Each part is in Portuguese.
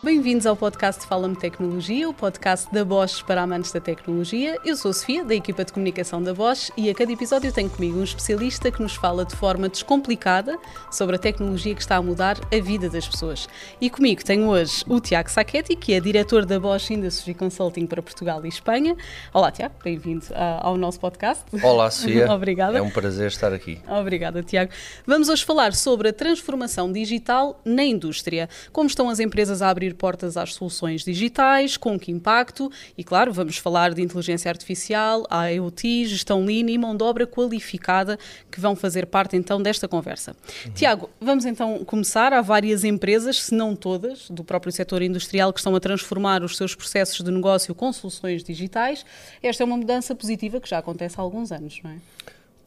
Bem-vindos ao podcast Fala-me Tecnologia, o podcast da Bosch para amantes da tecnologia. Eu sou a Sofia, da equipa de comunicação da Bosch, e a cada episódio tenho comigo um especialista que nos fala de forma descomplicada sobre a tecnologia que está a mudar a vida das pessoas. E comigo tenho hoje o Tiago Sacchetti, que é diretor da Bosch Industry Consulting para Portugal e Espanha. Olá, Tiago, bem-vindo ah, ao nosso podcast. Olá, Sofia. Obrigada. É um prazer estar aqui. Obrigada, Tiago. Vamos hoje falar sobre a transformação digital na indústria. Como estão as empresas a abrir abrir portas às soluções digitais, com que impacto, e claro, vamos falar de inteligência artificial, IoT, gestão lean e mão de obra qualificada que vão fazer parte então desta conversa. Uhum. Tiago, vamos então começar. Há várias empresas, se não todas, do próprio setor industrial que estão a transformar os seus processos de negócio com soluções digitais. Esta é uma mudança positiva que já acontece há alguns anos, não é?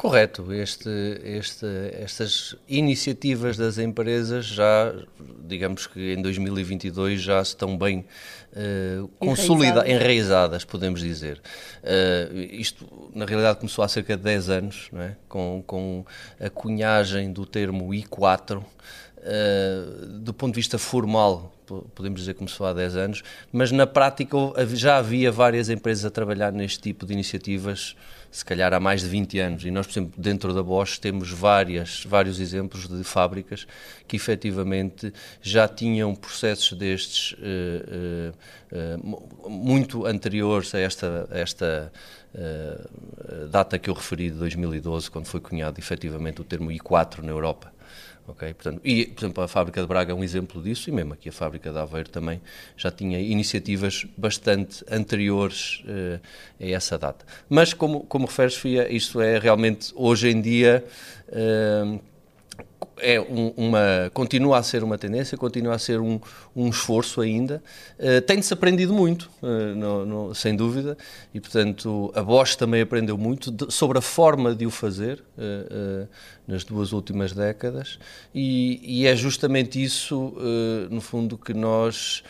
Correto, este, este, estas iniciativas das empresas já, digamos que em 2022 já estão bem uh, consolidadas, enraizadas, podemos dizer. Uh, isto, na realidade, começou há cerca de 10 anos, é? com, com a cunhagem do termo I4, uh, do ponto de vista formal, podemos dizer que começou há 10 anos, mas na prática já havia várias empresas a trabalhar neste tipo de iniciativas se calhar há mais de 20 anos. E nós, por exemplo, dentro da Bosch temos várias, vários exemplos de fábricas que efetivamente já tinham processos destes uh, uh, uh, muito anteriores a esta, a esta data que eu referi de 2012, quando foi cunhado efetivamente o termo I4 na Europa. Okay? Portanto, e, por exemplo, a fábrica de Braga é um exemplo disso, e mesmo aqui a fábrica de Aveiro também já tinha iniciativas bastante anteriores uh, a essa data. Mas, como, como referes, Fia, isto é realmente, hoje em dia, uh, é um, uma, continua a ser uma tendência, continua a ser um, um esforço ainda. Uh, Tem-se aprendido muito, uh, no, no, sem dúvida, e portanto a Bosch também aprendeu muito de, sobre a forma de o fazer uh, nas duas últimas décadas, e, e é justamente isso, no fundo, que nós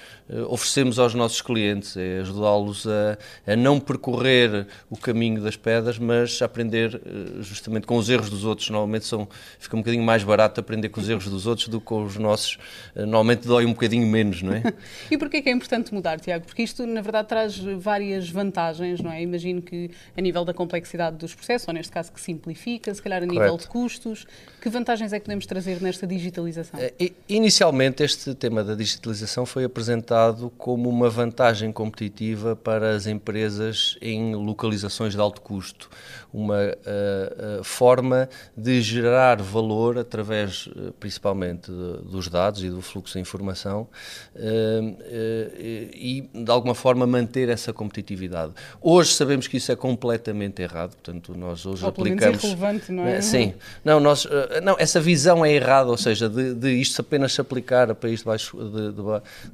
oferecemos aos nossos clientes, é ajudá-los a, a, não percorrer o caminho das pedras, mas a aprender justamente com os erros dos outros. Normalmente são, fica um bocadinho mais barato aprender com os erros dos outros do que com os nossos. Normalmente dói um bocadinho menos, não é? e porquê que é importante mudar, Tiago? Porque isto, na verdade, traz várias vantagens, não é? Imagino que a nível da complexidade dos processos, ou neste caso que simplifica, se calhar a nível Correto. de custos, que vantagens é que podemos trazer nesta digitalização? Eh, inicialmente, este tema da digitalização foi apresentado como uma vantagem competitiva para as empresas em localizações de alto custo, uma uh, forma de gerar valor através, uh, principalmente, dos dados e do fluxo de informação e, de alguma forma, manter essa competitividade. Hoje sabemos que isso é completamente errado, portanto, nós hoje ou aplicamos. irrelevante, não é? Sim, não, nós não, essa visão é errada, ou seja, de, de isto apenas se aplicar a países de, baixo, de, de,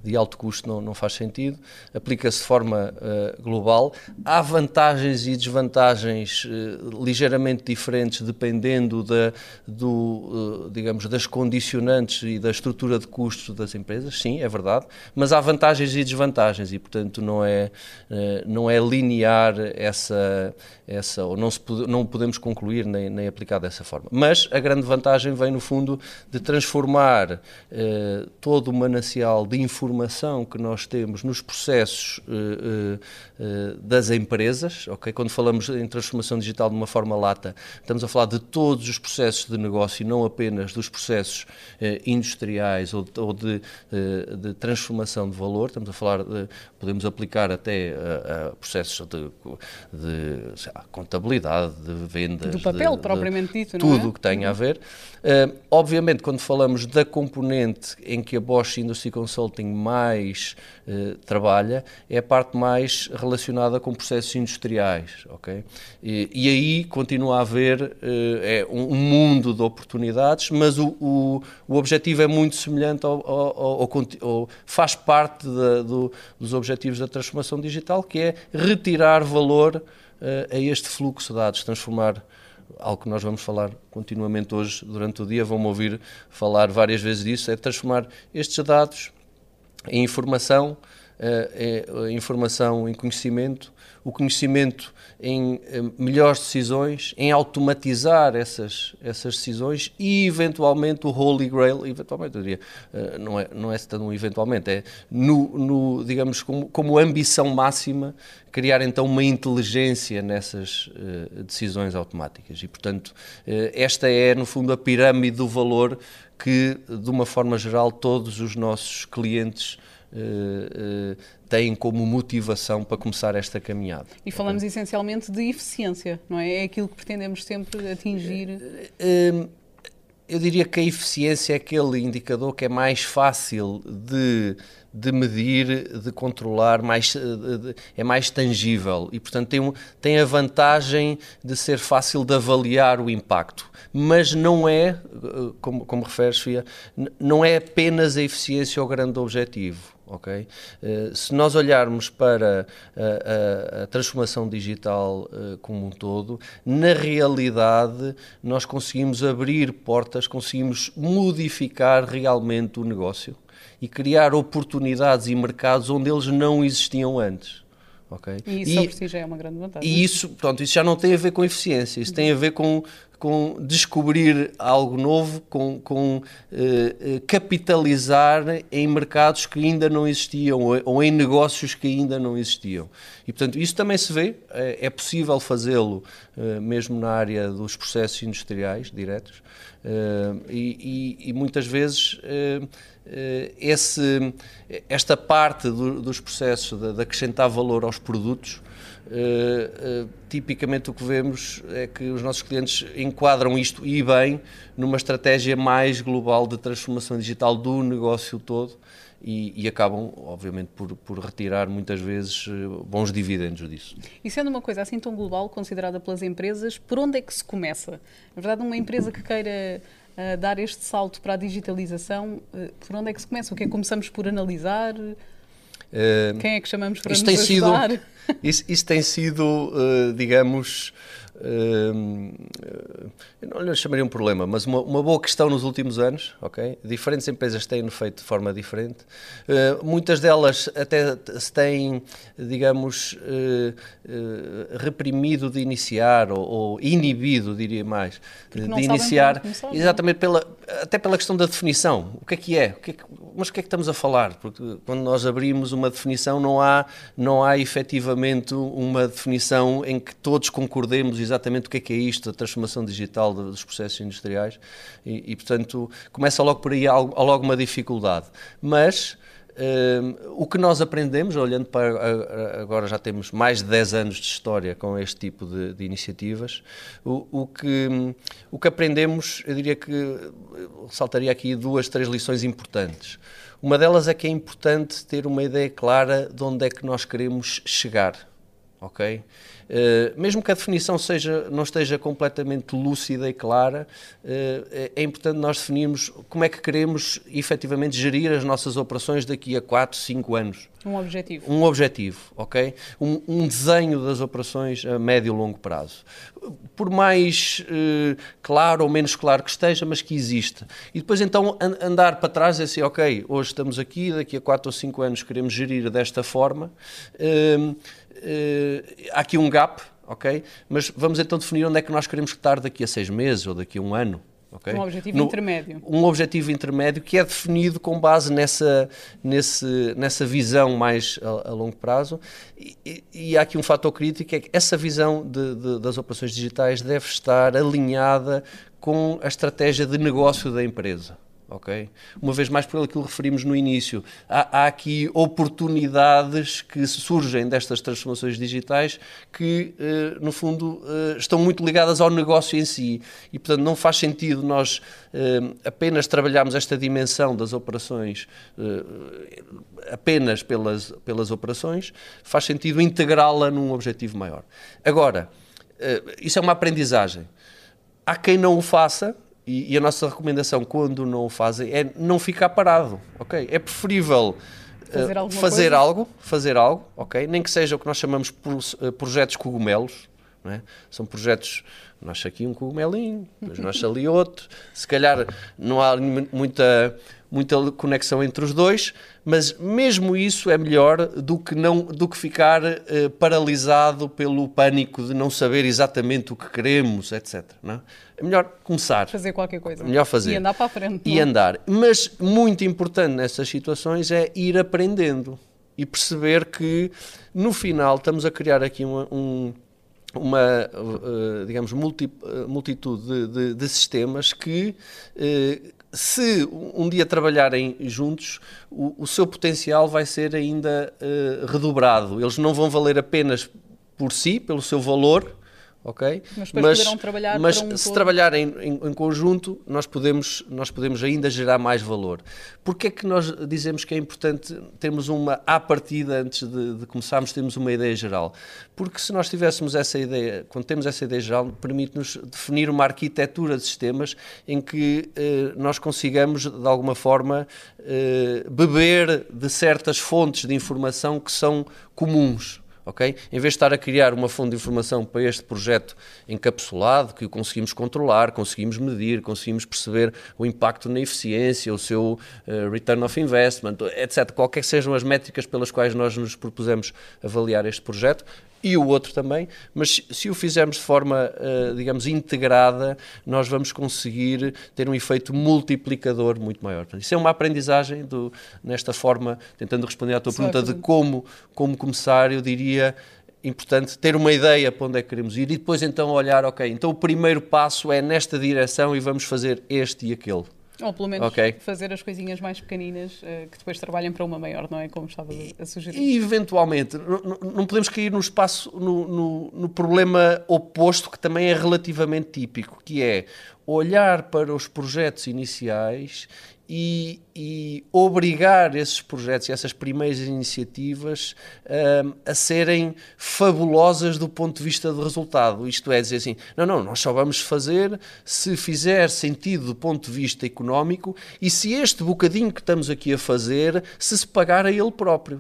de alto custo não, não faz sentido, aplica-se de forma uh, global. Há vantagens e desvantagens ligeiramente diferentes dependendo da, do, uh, digamos, das condicionantes e da estrutura de custos das empresas, sim, é verdade, mas há vantagens e desvantagens e, portanto, não é, não é linear essa, essa ou não, se, não podemos concluir nem, nem aplicar dessa forma. Mas a grande vantagem vem, no fundo, de transformar eh, todo o manancial de informação que nós temos nos processos eh, eh, das empresas. Okay? Quando falamos em transformação digital de uma forma lata, estamos a falar de todos os processos de negócio e não apenas dos processos eh, industriais ou, ou de, eh, de, transformação de valor. Estamos a falar, de, podemos aplicar até a, a processos de, de lá, contabilidade, de vendas. Do papel, propriamente dito, não é? Tudo o que tenha a ver Uh, obviamente, quando falamos da componente em que a Bosch Industry Consulting mais uh, trabalha, é a parte mais relacionada com processos industriais, ok? E, e aí continua a haver uh, é um, mundo de oportunidades, mas o, o, o objetivo é muito semelhante ao, ao, ao, ao faz parte da, do, dos objetivos da transformação digital, que é retirar valor a este fluxo de dados, transformar algo que nós vamos falar continuamente hoje durante o dia, vão-me ouvir falar várias vezes disso, é transformar estes dados em informação informação em conhecimento, o conhecimento em melhores decisões, em automatizar essas, essas decisões e, eventualmente, o Holy Grail, eventualmente, eu diria, não é, não é tão eventualmente, é no, no digamos, como, como ambição máxima, criar então uma inteligência nessas decisões automáticas. E, portanto, esta é, no fundo, a pirâmide do valor que, de uma forma geral, todos os nossos clientes uh, têm como motivação para começar esta caminhada. E falamos essencialmente de eficiência, não é? É aquilo que pretendemos sempre atingir. Eu diria que a eficiência é aquele indicador que é mais fácil de de medir, de controlar, mais, é mais tangível e, portanto, tem, tem a vantagem de ser fácil de avaliar o impacto. Mas não é, como, como referes, Fia, não é apenas a eficiência o grande objetivo. Okay? Uh, se nós olharmos para a, a, a transformação digital uh, como um todo, na realidade nós conseguimos abrir portas, conseguimos modificar realmente o negócio e criar oportunidades e mercados onde eles não existiam antes. Okay? E isso e, si já é uma grande vantagem. E isso, pronto, isso já não tem a ver com eficiência, isso tem a ver com, com descobrir algo novo, com, com uh, capitalizar em mercados que ainda não existiam ou, ou, em negócios que ainda não existiam. E, portanto, isso também se vê, é, é possível fazê-lo mesmo na área dos processos industriais diretos e, e, e, muitas vezes eh, esse, esta parte do, dos processos de, de, acrescentar valor aos produtos, uh, uh, tipicamente o que vemos é que os nossos clientes enquadram isto e bem numa estratégia mais global de transformação digital do negócio todo e, e, acabam, obviamente, por, por retirar muitas vezes bons dividendos disso. E sendo uma coisa assim tão global, considerada pelas empresas, por onde é que se começa? Na verdade, uma empresa que queira uh, dar este salto para a digitalização, uh, por onde é que se começa? O que é que começando por analisar? Uh, Quem é que chamamos para nos tem ajudar? Sido, isso, isso tem sido, digamos, Uh, não lhe chamaria um problema, mas uma, uma, boa questão nos últimos anos, ok? Diferentes empresas têm feito de forma diferente. Uh, muitas delas até se têm, digamos, uh, reprimido de iniciar ou, ou, inibido, diria mais, de iniciar, começar, é? exatamente pela, até pela questão da definição. O que é que é? O que é que, mas o que é que estamos a falar? Porque quando nós abrimos uma definição não há, não há efetivamente uma definição em que todos concordemos exatamente o que é que é isto, a transformação digital dos processos industriais, e, e portanto começa logo por aí logo uma dificuldade. Mas Uh, o que nós aprendemos, olhando para agora já temos mais de 10 anos de história com este tipo de, de iniciativas, o, o, que, o que aprendemos, eu diria que saltaria aqui duas, três lições importantes. Uma delas é que é importante ter uma ideia clara de onde é que nós queremos chegar, ok? Eh, mesmo que a definição seja, não esteja completamente lúcida e clara, uh, é importante nós definirmos como é que queremos efetivamente gerir as nossas operações daqui a 4, 5 anos. Um objetivo. Um objetivo, ok? Um, um desenho das operações a médio e longo prazo. Por mais uh, claro ou menos claro que esteja, mas que exista. E depois então andar para trás e assim, ok, hoje estamos aqui, daqui a 4 ou 5 anos queremos gerir desta forma. Uh, uh, há aqui um gap, ok? Mas vamos então definir onde é que nós queremos estar daqui a seis meses ou daqui a um ano. Okay? Um objetivo no, intermédio. Um objetivo intermédio que é definido com base nessa, nesse, nessa visão mais a, a longo prazo. E, e, e, há aqui um fator crítico: é que essa visão de, de, das operações digitais deve estar alinhada com a estratégia de negócio da empresa ok? Uma vez mais por aquilo que referimos no início, há, há, aqui oportunidades que surgem destas transformações digitais que, eh, no fundo, eh, estão muito ligadas ao negócio em si e, portanto, não faz sentido nós eh, apenas trabalharmos esta dimensão das operações apenas pelas, pelas operações, faz sentido integrá-la num objetivo maior. Agora, isso é uma aprendizagem. Há quem não o faça, e, e, a nossa recomendação, quando não o fazem, é não ficar parado, ok? É preferível fazer, uh, fazer algo, fazer algo, ok? Nem que seja o que nós chamamos de uh, projetos cogumelos, é? São projetos, nasce aqui um cogumelinho, depois nasce ali outro, se calhar não há muita muita conexão entre os dois, mas mesmo isso é melhor do que, não, do que ficar uh, paralisado pelo pânico de não saber exatamente o que queremos, etc. Não? É? é melhor começar. Fazer qualquer coisa. Melhor fazer. E andar para a frente. E é? andar. Mas muito importante nessas situações é ir aprendendo e perceber que no final estamos a criar aqui uma, um, uma uh, digamos, multi, uh, multitude de, de, de, sistemas que se um dia trabalharem juntos, o, o, seu potencial vai ser ainda redobrado. Eles não vão valer apenas por si, pelo seu valor, ok? Mas, mas, trabalhar mas um se todo. trabalharem em, em, conjunto, nós podemos, nós podemos ainda gerar mais valor. Porquê é que nós dizemos que é importante termos uma, à partida, antes de, de começarmos, termos uma ideia geral? Porque se nós tivéssemos essa ideia, quando temos essa ideia geral, permite-nos definir uma arquitetura de sistemas em que eh, nós consigamos, de alguma forma, eh, beber de certas fontes de informação que são comuns ok? Em vez de estar a criar uma fonte de informação para este projeto encapsulado, que o conseguimos controlar, conseguimos medir, conseguimos perceber o impacto na eficiência, o seu uh, return of investment, etc. Qualquer que sejam as métricas pelas quais nós nos propusemos avaliar este projeto, e o outro também, mas se o fizermos de forma, uh, digamos, integrada, nós vamos conseguir ter um efeito multiplicador muito maior. Portanto, isso é uma aprendizagem do, nesta forma, tentando responder à tua Sim, pergunta de como, como começar, eu diria importante ter uma ideia para onde é que queremos ir e depois então olhar, ok, então o primeiro passo é nesta direção e vamos fazer este e aquele. Ou pelo menos okay. fazer as coisinhas mais pequeninas uh, que depois trabalhem para uma maior, não é? Como estava a sugerir. E eventualmente, não, não podemos cair no espaço, no, no, no problema oposto, que também é relativamente típico, que é olhar para os projetos iniciais e, e, obrigar esses projetos e essas primeiras iniciativas um, a serem fabulosas do ponto de vista do resultado. Isto é dizer assim, não, não, nós só vamos fazer se fizer sentido do ponto de vista económico e se este bocadinho que estamos aqui a fazer se se pagar a ele próprio.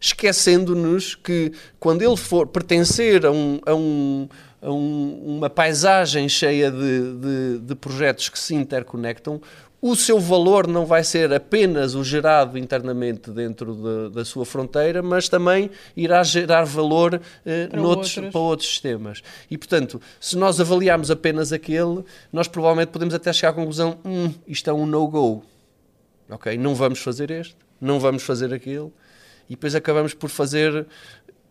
Esquecendo-nos que quando ele for pertencer a um, a um, uma paisagem cheia de, de, de, projetos que se interconectam, o seu valor não vai ser apenas o gerado internamente dentro de, da sua fronteira, mas também irá gerar valor eh, para, noutros, outros. para outros sistemas. E, portanto, se nós avaliarmos apenas aquele, nós provavelmente podemos até chegar à conclusão: hum, isto é um no-go. Ok, não vamos fazer este, não vamos fazer aquele, e depois acabamos por fazer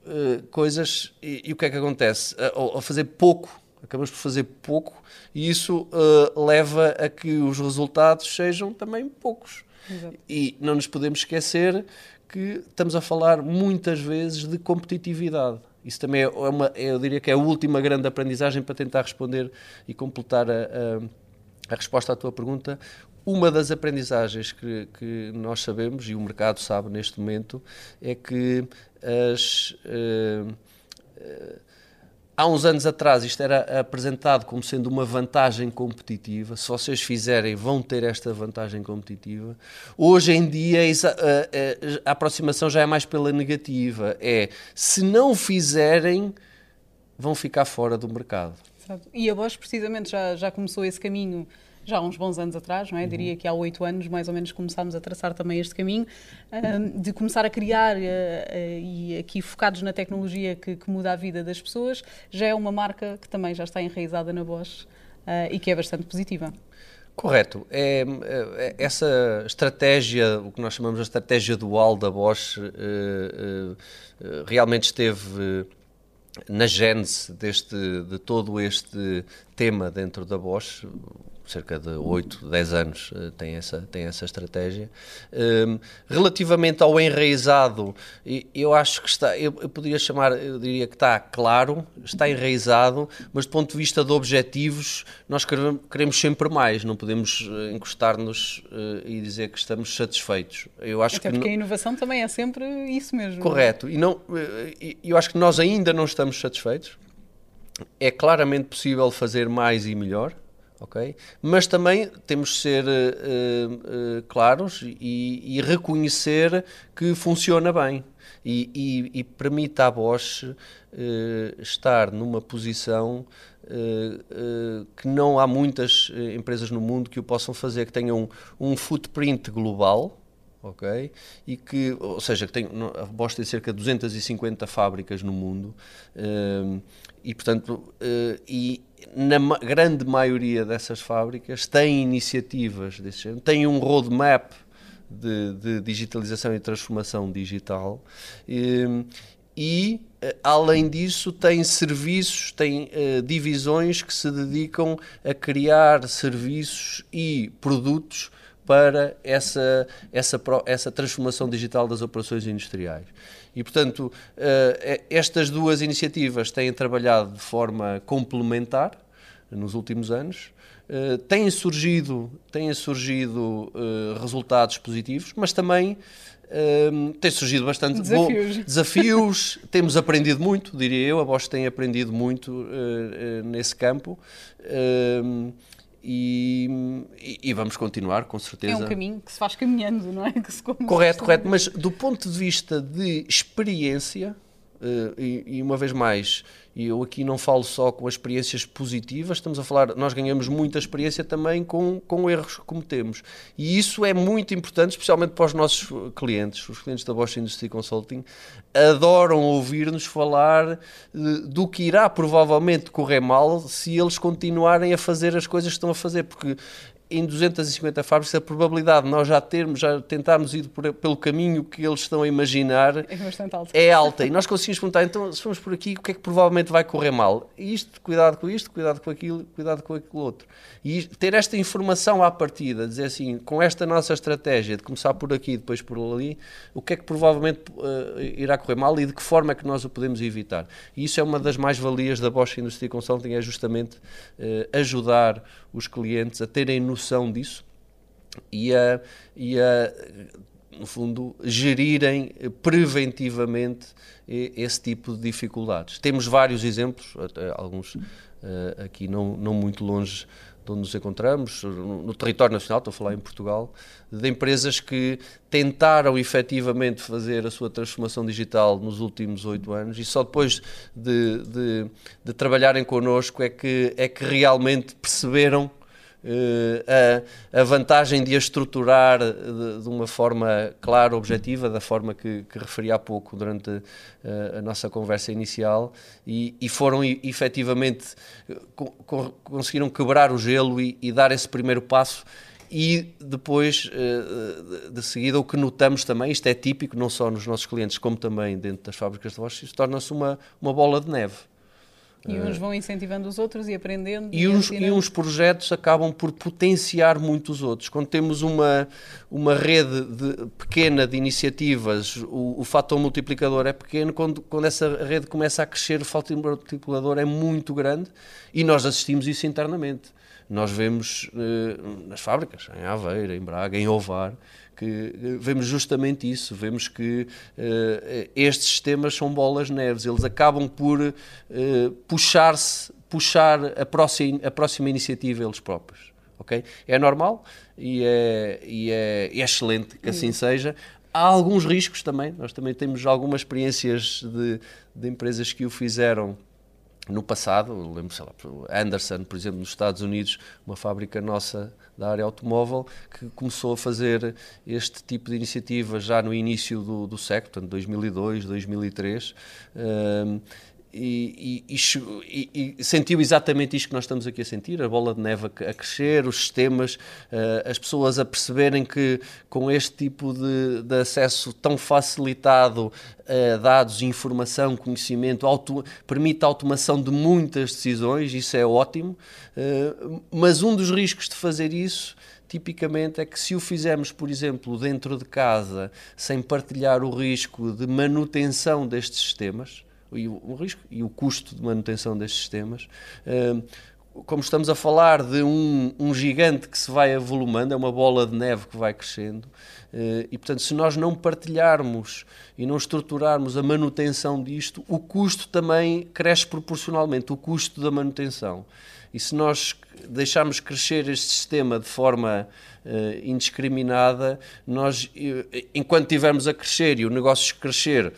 uh, coisas. E, e, o que é que acontece? A, a fazer pouco acabamos por fazer pouco e isso uh, leva a que os resultados sejam também poucos. Exato. E não nos podemos esquecer que estamos a falar muitas vezes de competitividade. Isso também é uma, eu diria que é a última grande aprendizagem para tentar responder e completar a, a, a resposta à tua pergunta. Uma das aprendizagens que, que, nós sabemos, e o mercado sabe neste momento, é que as. Uh, uh, há uns anos atrás isto era apresentado como sendo uma vantagem competitiva. Se vocês fizerem, vão ter esta vantagem competitiva. Hoje em dia a, aproximação já é mais pela negativa. É se não fizerem, vão ficar fora do mercado. E a Bosch precisamente já, já começou esse caminho já há uns bons anos atrás, não é? Uhum. Diria que há oito anos, mais ou menos, começámos a traçar também este caminho, de começar a criar, uh, uh, e aqui focados na tecnologia que, que, muda a vida das pessoas, já é uma marca que também já está enraizada na Bosch uh, e que é bastante positiva. Correto. É, é, essa estratégia, o que nós chamamos de estratégia dual da Bosch, realmente esteve na gênese deste, de todo este tema dentro da Bosch cerca de 8, 10 anos eh, tem essa, tem essa estratégia. Um, relativamente ao enraizado, eu acho que está, eu, poderia chamar, eu diria que está claro, está enraizado, mas do ponto de vista de objetivos, nós queremos, sempre mais, não podemos eh, encostar-nos uh, e dizer que estamos satisfeitos. Eu acho Até que porque a inovação também é sempre isso mesmo. Correto, e não, eu acho que nós ainda não estamos satisfeitos. É claramente possível fazer mais e melhor ok? Mas também temos de ser uh, uh, claros e, e, reconhecer que funciona bem e, e, e permite à Bosch uh, estar numa posição que não há muitas empresas no mundo que o possam fazer, que tenham um, um footprint global, ok? E que, ou seja, que tem, a Bosch tem cerca de 250 fábricas no mundo e, portanto, e na grande maioria dessas fábricas têm iniciativas desse género, têm um roadmap de, de digitalização e transformação digital e, e eh, além disso, tem serviços, tem uh, divisões que se dedicam a criar serviços e produtos para essa, essa, essa transformação digital das operações industriais. E, portanto, uh, estas duas iniciativas têm trabalhado de forma complementar nos últimos anos. Uh, têm surgido, têm surgido uh, resultados positivos, mas também uh, têm surgido bastante desafios. Bom, desafios. Temos aprendido muito, diria eu. A Bosch tem aprendido muito nesse campo. E, e, vamos continuar, com certeza. É um caminho que se faz caminhando, não é? correto, correto. Mas do ponto de vista de experiência, e, e, uma vez mais, e eu aqui não falo só com as experiências positivas, estamos a falar, nós ganhamos muita experiência também com, com erros que cometemos. E isso é muito importante, especialmente para os nossos clientes. Os clientes da Bosch Industry Consulting adoram ouvir-nos falar do que irá provavelmente correr mal se eles continuarem a fazer as coisas que estão a fazer, porque em 250 fábricas, a probabilidade de nós já termos, já tentarmos ir por, pelo caminho que eles estão a imaginar é alta. É alta. E nós conseguimos perguntar, então, se formos por aqui, o que é que provavelmente vai correr mal? Isto, cuidado com isto, cuidado com aquilo, cuidado com aquilo outro. E ter esta informação à partida, dizer assim, com esta nossa estratégia de começar por aqui e depois por ali, o que é que provavelmente uh, irá correr mal e de que forma é que nós o podemos evitar. E isso é uma das mais-valias da Bosch Industry Consulting, é justamente uh, ajudar os clientes a terem noção disso e a, e a no fundo, gerirem preventivamente esse tipo de dificuldades. Temos vários exemplos, alguns uh, aqui não, não muito longe de onde nos encontramos, no, no, território nacional, estou a falar em Portugal, de empresas que tentaram efetivamente fazer a sua transformação digital nos últimos oito anos e só depois de, de, de trabalharem connosco é que, é que realmente perceberam a, a, vantagem de a estruturar de, de, uma forma clara, objetiva, da forma que, que referi há pouco durante uh, a nossa conversa inicial, e, e foram efetivamente co conseguiram quebrar o gelo e, e, dar esse primeiro passo. E depois, uh, de seguida, o que notamos também, isto é típico não só nos nossos clientes, como também dentro das fábricas de voz, torna-se uma, uma bola de neve e uns vão incentivando os outros e aprendendo. E, e, uns, e uns projetos acabam por potenciar muito os outros. Quando temos uma, uma rede de, pequena de iniciativas, o, o fator multiplicador é pequeno. Quando, quando essa rede começa a crescer, o fator multiplicador é muito grande e nós assistimos isso internamente. Nós vemos eh, nas fábricas, em Aveira, em Braga, em Ovar, que eh, vemos justamente isso, vemos que uh, estes sistemas são bolas neves, eles acabam por puxar-se, puxar a próxima, a próxima iniciativa eles próprios. Okay? É normal e é, e é, é excelente que assim seja. Há alguns riscos também, nós também temos algumas experiências de, de empresas que o fizeram no passado, lembro, sei lá, Anderson, por exemplo, nos Estados Unidos, uma fábrica nossa da área automóvel, que começou a fazer este tipo de iniciativa já no início do, do século, portanto, 2002, 2003. Um, e, e, e, sentiu exatamente isto que nós estamos aqui a sentir, a bola de neve a, crescer, os sistemas, uh, as pessoas a perceberem que com este tipo de, de acesso tão facilitado a dados, informação, conhecimento, auto, permite a automação de muitas decisões, isso é ótimo, uh, mas um dos riscos de fazer isso tipicamente é que se o fizermos, por exemplo, dentro de casa, sem partilhar o risco de manutenção destes sistemas, e o, o, risco e o custo de manutenção destes sistemas. Uh, como estamos a falar de um, um, gigante que se vai avolumando, é uma bola de neve que vai crescendo, uh, e portanto, se nós não partilharmos e não estruturarmos a manutenção disto, o custo também cresce proporcionalmente, o custo da manutenção. E se nós deixarmos crescer este sistema de forma uh, indiscriminada, nós, enquanto estivermos a crescer e o negócio crescer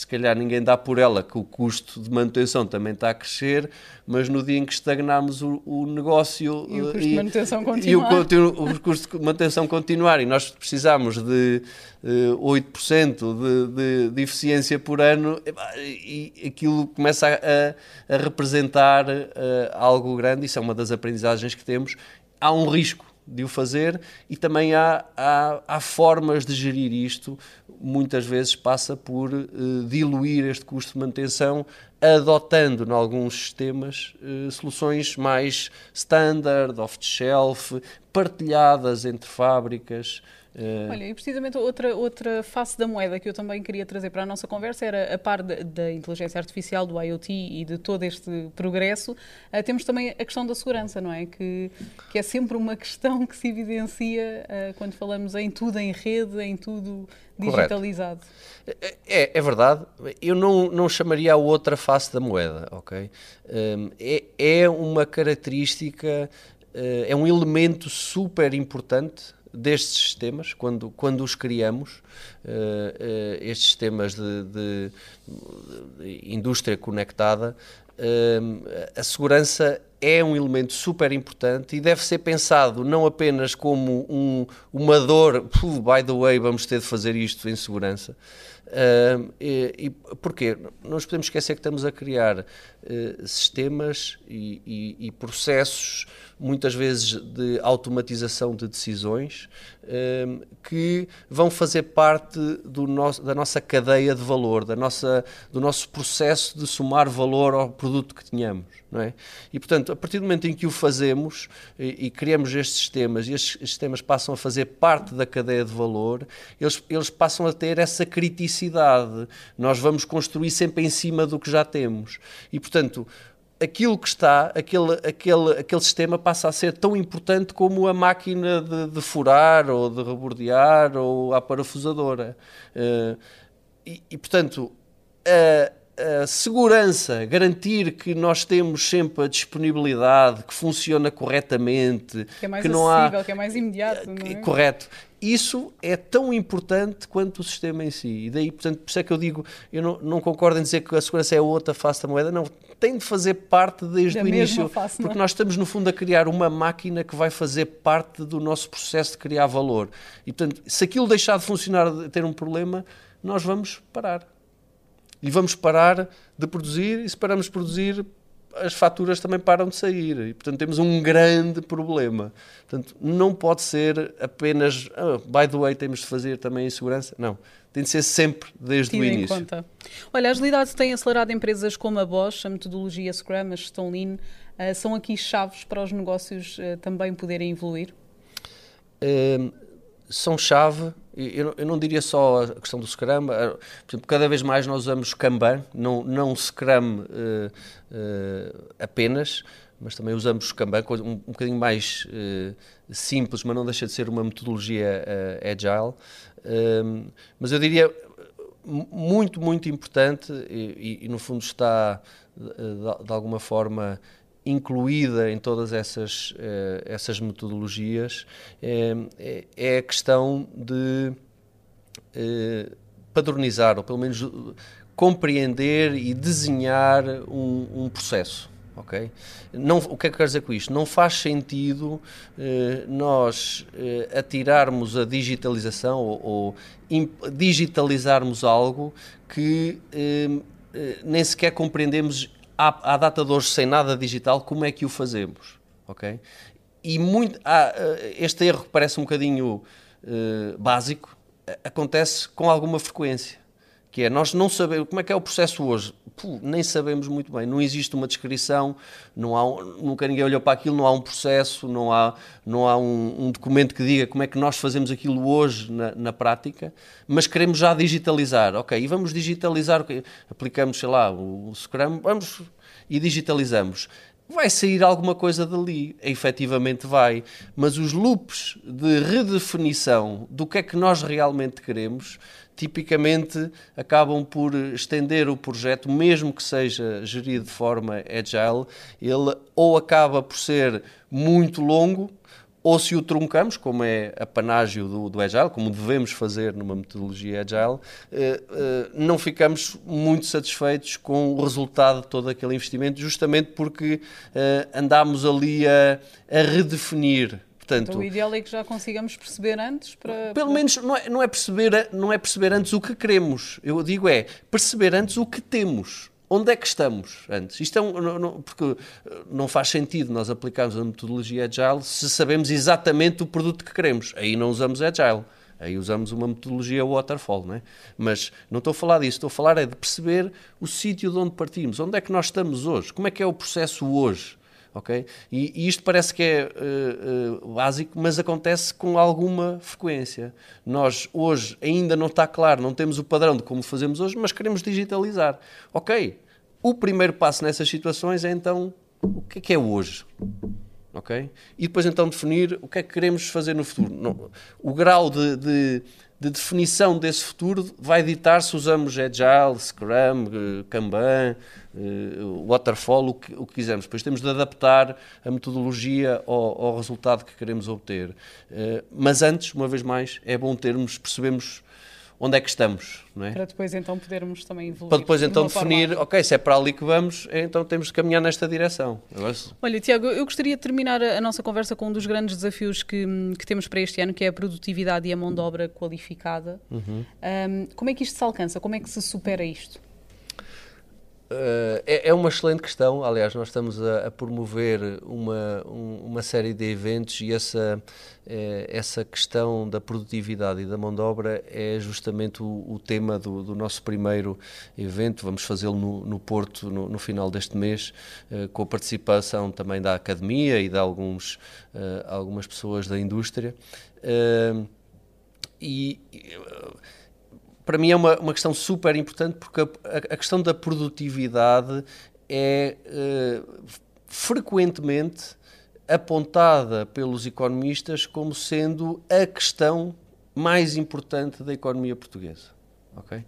se calhar ninguém dá por ela que o custo de manutenção também está a crescer, mas no dia em que estagnarmos o, o negócio e o custo e, de manutenção continuar, e o, o, custo de manutenção continuar, e nós precisamos de uh, 8% de, de, de eficiência por ano, e, e aquilo começa a, a representar uh, algo grande, isso é uma das aprendizagens que temos. Há um risco de o fazer e também há, há, há formas de gerir isto. Muitas vezes passa por uh, diluir este custo de manutenção, adotando em alguns sistemas uh, soluções mais standard, off-the-shelf, partilhadas entre fábricas. Uh... Olha, e precisamente outra, outra face da moeda que eu também queria trazer para a nossa conversa era a par da, da inteligência artificial, do IoT e de todo este progresso, uh, temos também a questão da segurança, não é? Que, que é sempre uma questão que se evidencia uh, quando falamos em tudo em rede, em tudo digitalizado. É, é, é, verdade. Eu não, não chamaria a outra face da moeda, ok? Um, é, é uma característica, é um elemento super importante destes sistemas, quando, quando os criamos, uh, uh, estes sistemas de, de, de indústria conectada, uh, a segurança é um elemento super importante e deve ser pensado não apenas como um, uma dor, by the way, vamos ter de fazer isto em segurança. Uh, e, e porquê? Não nos podemos esquecer que estamos a criar uh, sistemas e, e, e processos muitas vezes de automatização de decisões, ehm, que vão fazer parte do nosso, da nossa cadeia de valor, da nossa, do nosso processo de somar valor ao produto que tenhamos. Não é? E, portanto, a partir do momento em que o fazemos e, e criamos estes sistemas, e estes sistemas passam a fazer parte da cadeia de valor, eles, eles passam a ter essa criticidade. Nós vamos construir sempre em cima do que já temos. E, portanto, aquilo que está, aquele, aquele, aquele sistema passa a ser tão importante como a máquina de, de furar ou de rebordear ou a parafusadora. Uh, e, e, portanto, a, a, segurança, garantir que nós temos sempre a disponibilidade, que funciona corretamente, que é mais que não há, que é mais imediato. Não é? Correto isso é tão importante quanto o sistema em si. E daí, portanto, por isso é que eu digo, eu não, não concordo em dizer que a segurança é outra face da moeda, não, tem de fazer parte desde da o início, face, porque nós estamos no fundo a criar uma máquina que vai fazer parte do nosso processo de criar valor. E portanto, se aquilo deixar de funcionar, de ter um problema, nós vamos parar. E vamos parar de produzir, e se paramos de produzir, as faturas também param de sair e, portanto, temos um grande problema. Portanto, não pode ser apenas, oh, by the way, temos de fazer também em segurança. Não, tem de ser sempre desde Tira o início. Em conta. Olha, a agilidade tem acelerado empresas como a Bosch, a metodologia Scrum, a gestão Lean, uh, são aqui chaves para os negócios uh, também poderem evoluir? Uh, são chave, eu, eu, não diria só a questão do Scrum, por exemplo, cada vez mais nós usamos Kanban, não, não Scrum apenas, mas também usamos Kanban, um, um bocadinho mais simples, mas não deixa de ser uma metodologia agile. Um, mas eu diria muito, muito importante e, e no fundo está de, de, alguma forma incluída em todas essas, uh, essas metodologias é, é, a questão de uh, padronizar ou pelo menos compreender e desenhar um, um processo ok? Não, o que é que eu quero dizer com isto? Não faz sentido eh, nós eh, atirarmos a digitalização ou, ou digitalizarmos algo que eh, eh, nem sequer compreendemos à, à, data de hoje, sem nada digital, como é que o fazemos, ok? E muito, ah, eh, este erro que parece um bocadinho eh, básico acontece com alguma frequência que é nós não sabemos como é que é o processo hoje, Puh, nem sabemos muito bem, não existe uma descrição, não há um, nunca ninguém olhou para aquilo, não há um processo, não há, não há um, um documento que diga como é que nós fazemos aquilo hoje na, na, prática, mas queremos já digitalizar, ok, e vamos digitalizar, aplicamos, sei lá, o, o Scrum, vamos e digitalizamos vai sair alguma coisa dali, efetivamente vai, mas os loops de redefinição do que é que nós realmente queremos, tipicamente acabam por estender o projeto, mesmo que seja gerido de forma agile, ele ou acaba por ser muito longo, ou se o truncamos, como é a panágio do, do Agile, como devemos fazer numa metodologia Agile, eh, eh, não ficamos muito satisfeitos com o resultado de todo aquele investimento, justamente porque eh, andámos ali a, a redefinir Portanto, então, o ideal é que já consigamos perceber antes para. Pelo menos não é, não, é perceber, não é perceber antes o que queremos. Eu digo é perceber antes o que temos onde é que estamos antes? Isto é um, não, não, porque eh, não faz sentido nós aplicarmos a metodologia Agile se sabemos exatamente o produto que queremos. Aí não usamos Agile. Aí usamos uma metodologia waterfall, não é? Mas não estou a falar disso, estou a falar é de perceber o sítio de onde partimos, onde é que nós estamos hoje, como é que é o processo hoje, ok? E, e isto parece que é uh, uh, básico, mas acontece com alguma frequência. Nós hoje ainda não está claro, não temos o padrão de como fazemos hoje, mas queremos digitalizar. Ok, o primeiro passo nessas situações é então o que é que é hoje? Ok? E depois então definir o que é que queremos fazer no futuro. O grau de, de de definição desse futuro vai ditar se usamos Agile, Scrum, eh, Kanban, eh, Waterfall, o que, o que quisermos. Depois temos de adaptar a metodologia ao, ao resultado que queremos obter. Eh, mas antes, uma vez mais, é bom termos, percebemos onde é que estamos. Não é? Para depois então podermos também evoluir. Para depois então de definir, forma... ok, se é para ali que vamos, então temos de caminhar nesta direção. Agora... Olha, Tiago, eu gostaria de terminar a nossa conversa com um dos grandes desafios que, que temos para este ano, que é a produtividade e a mão de obra qualificada. Uhum. Um, como é que isto se alcança? Como é que se supera isto? Uh, é, é, uma excelente questão. Aliás, nós estamos a, a promover uma, um, uma série de eventos e essa, é, essa questão da produtividade e da mão de obra é justamente o, o tema do, do, nosso primeiro evento. Vamos fazê-lo no, no, Porto no, no, final deste mês, uh, com a participação também da academia e de alguns, algumas pessoas da indústria. e para mim é uma, uma questão super importante porque a, a questão da produtividade é uh, frequentemente apontada pelos economistas como sendo a questão mais importante da economia portuguesa. Okay?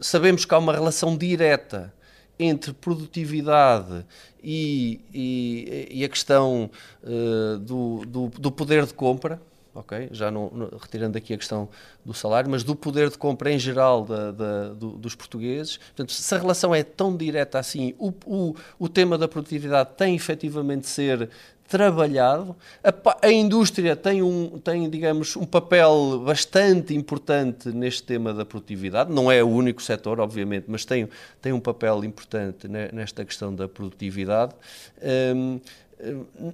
Sabemos que há uma relação direta entre produtividade e, e, e a questão uh, do, do, do poder de compra, ok? Já não, não, retirando aqui a questão do salário, mas do poder de compra em geral da, da, do, dos portugueses. Portanto, se a relação é tão direta assim, o, o, o tema da produtividade tem efetivamente de ser trabalhado. A, a, indústria tem, um, tem, digamos, um papel bastante importante neste tema da produtividade. Não é o único setor, obviamente, mas tem, tem um papel importante nesta questão da produtividade. Um, um,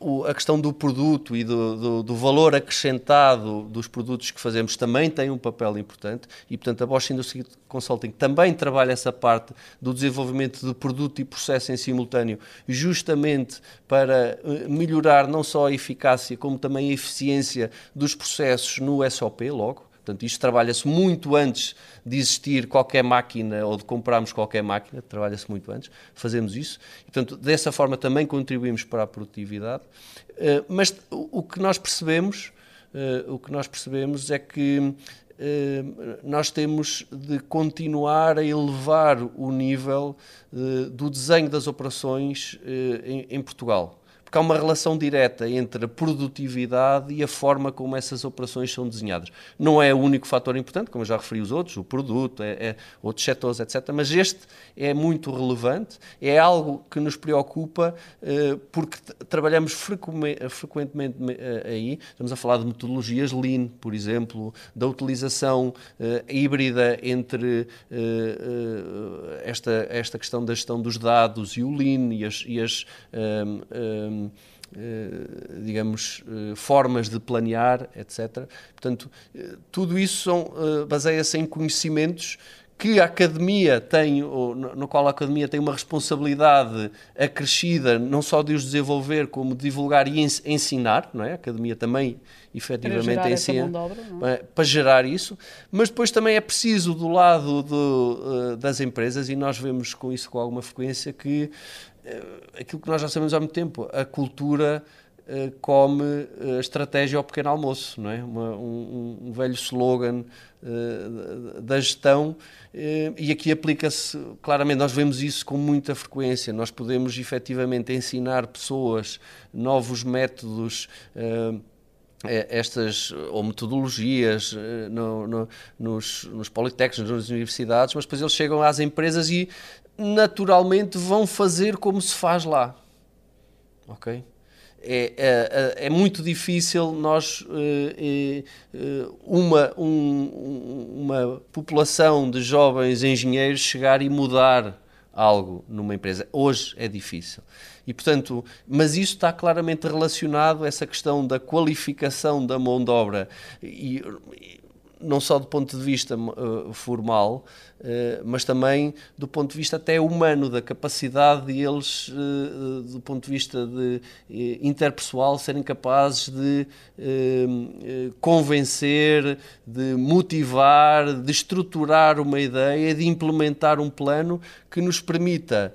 obviamente a questão do produto e do, do, do, valor acrescentado dos produtos que fazemos também tem um papel importante e, portanto, a Bosch Industry Consulting também trabalha essa parte do desenvolvimento do produto e processo em simultâneo, justamente para eh, melhorar não só a eficácia, como também a eficiência dos processos no SOP, logo. Portanto, isto trabalha-se muito antes de existir qualquer máquina ou de comprarmos qualquer máquina, trabalha-se muito antes, fazemos isso. Portanto, dessa forma também contribuímos para a produtividade. Uh, mas o, que nós percebemos, uh, o que nós percebemos é que uh, nós temos de continuar a elevar o nível do desenho das operações em Portugal porque há uma relação direta entre a produtividade e a forma como essas operações são desenhadas. Não é o único fator importante, como eu já referi os outros, o produto, é, é outros setores, etc. Mas este é muito relevante, é algo que nos preocupa eh, porque trabalhamos frequentemente eh, aí. Estamos a falar de metodologias Lean, por exemplo, da utilização eh, híbrida entre esta, esta questão da gestão dos dados e o Lean e as, e as eh, digamos, eh, formas de planear, etc. Portanto, eh, tudo isso baseia-se em conhecimentos que a academia tem, no qual a academia tem uma responsabilidade acrescida, não só de os desenvolver, como de divulgar e ensinar, não é? A academia também, efetivamente, ensina para, para gerar isso, mas depois também é preciso, do lado do, das empresas, e nós vemos com isso com alguma frequência, que aquilo que nós já sabemos há muito tempo, a cultura uh, come a estratégia ao pequeno almoço, não é? Uma, um, um, velho slogan uh, da gestão e aqui aplica-se claramente, nós vemos isso com muita frequência, nós podemos efetivamente ensinar pessoas novos métodos estas ou metodologias no, no, nos, nos politécnicos, nas universidades, mas depois eles chegam às empresas e naturalmente vão fazer como se faz lá. Ok? É, é, é muito difícil nós, é, uma, um, uma população de jovens engenheiros chegar e mudar algo numa empresa. Hoje é difícil. E, portanto, mas isso está claramente relacionado a essa questão da qualificação da mão de obra. E, não só do ponto de vista uh, formal, uh, mas também do ponto de vista até humano, da capacidade de eles, uh, do ponto de vista de, interpessoal, serem capazes de convencer, de motivar, de estruturar uma ideia, de implementar um plano que nos permita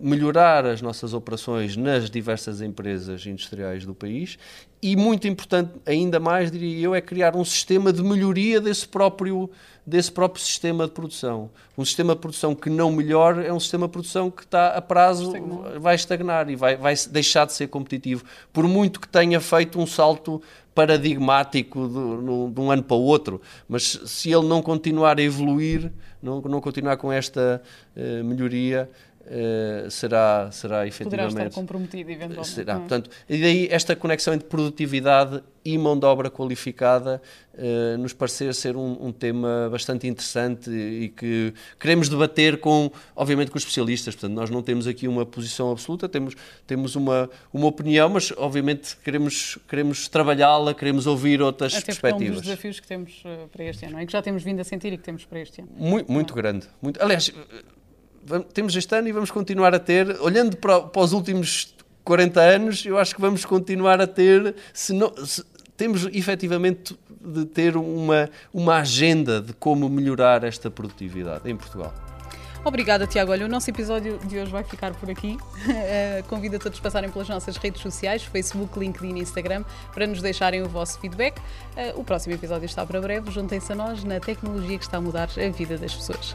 melhorar as nossas operações nas diversas empresas industriais do país e muito importante, ainda mais diria eu, é criar um sistema de melhoria desse próprio, desse próprio sistema de produção. Um sistema de produção que não melhora é um sistema de produção que está a prazo, estagnar. vai estagnar e vai, vai deixar de ser competitivo. Por muito que tenha feito um salto paradigmático de, no, de um ano para o outro, mas se ele não continuar a evoluir, não, não continuar com esta uh, melhoria, Uh, será, será efetivamente. Poderá estar comprometido, eventualmente. Será. É? Portanto, e daí esta conexão entre produtividade e mão de obra qualificada uh, nos parecer ser um, um, tema bastante interessante e que queremos debater com, obviamente, com os especialistas. Portanto, nós não temos aqui uma posição absoluta, temos, temos uma, uma opinião, mas obviamente queremos, queremos trabalhá-la, queremos ouvir outras Até perspectivas. É um dos desafios que temos uh, para este ano, e que já temos vindo a sentir e que temos para este ano. Muito, muito grande. Muito, aliás, temos este ano e vamos continuar a ter, olhando para, para os últimos 40 anos, eu acho que vamos continuar a ter, se não, se, temos efetivamente de ter uma, uma agenda de como melhorar esta produtividade em Portugal. Obrigada, Tiago. Olha, o nosso episódio de hoje vai ficar por aqui. Uh, convido a todos a passarem pelas nossas redes sociais, Facebook, LinkedIn e Instagram, para nos deixarem o vosso feedback. Uh, o próximo episódio está para breve. Juntem-se a nós na tecnologia que está a mudar a vida das pessoas.